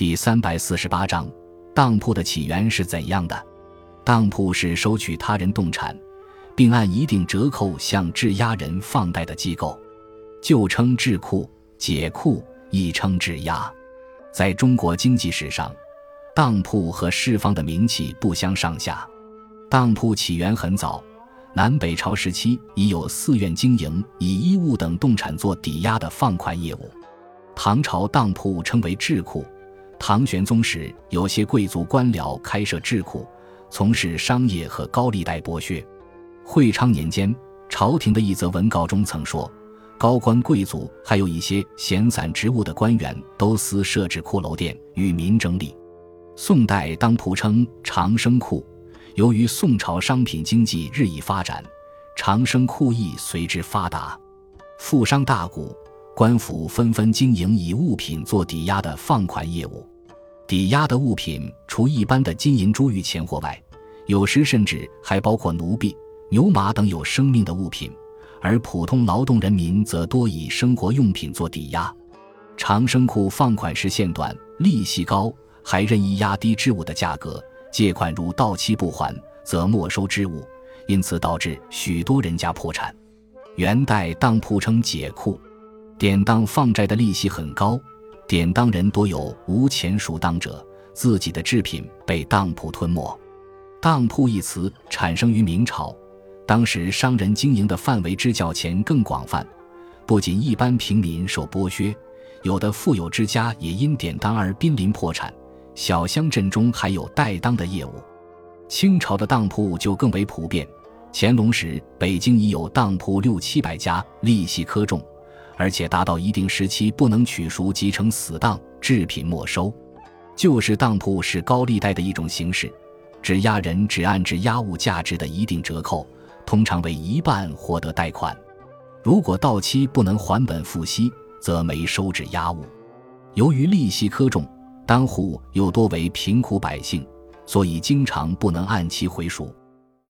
第三百四十八章，当铺的起源是怎样的？当铺是收取他人动产，并按一定折扣向质押人放贷的机构，旧称智库、解库，亦称质押。在中国经济史上，当铺和市方的名气不相上下。当铺起源很早，南北朝时期已有寺院经营以衣物等动产做抵押的放款业务。唐朝当铺称为智库。唐玄宗时，有些贵族官僚开设智库，从事商业和高利贷剥削。会昌年间，朝廷的一则文告中曾说，高官贵族还有一些闲散职务的官员，都私设置骷髅店与民争利。宋代当铺称长生库，由于宋朝商品经济日益发展，长生库亦随之发达，富商大贾、官府纷纷经营以物品做抵押的放款业务。抵押的物品除一般的金银珠玉钱货外，有时甚至还包括奴婢、牛马等有生命的物品，而普通劳动人民则多以生活用品做抵押。长生库放款时限短，利息高，还任意压低支物的价格，借款如到期不还，则没收支物，因此导致许多人家破产。元代当铺称解库，典当放债的利息很高。典当人多有无钱赎当者，自己的制品被当铺吞没。当铺一词产生于明朝，当时商人经营的范围之较前更广泛，不仅一般平民受剥削，有的富有之家也因典当而濒临破产。小乡镇中还有代当的业务。清朝的当铺就更为普遍，乾隆时北京已有当铺六七百家，利息苛重。而且达到一定时期不能取赎即成死当，制品没收。就是当铺是高利贷的一种形式，质押人只按质押物价值的一定折扣，通常为一半获得贷款。如果到期不能还本付息，则没收质押物。由于利息苛重，当户又多为贫苦百姓，所以经常不能按期回赎。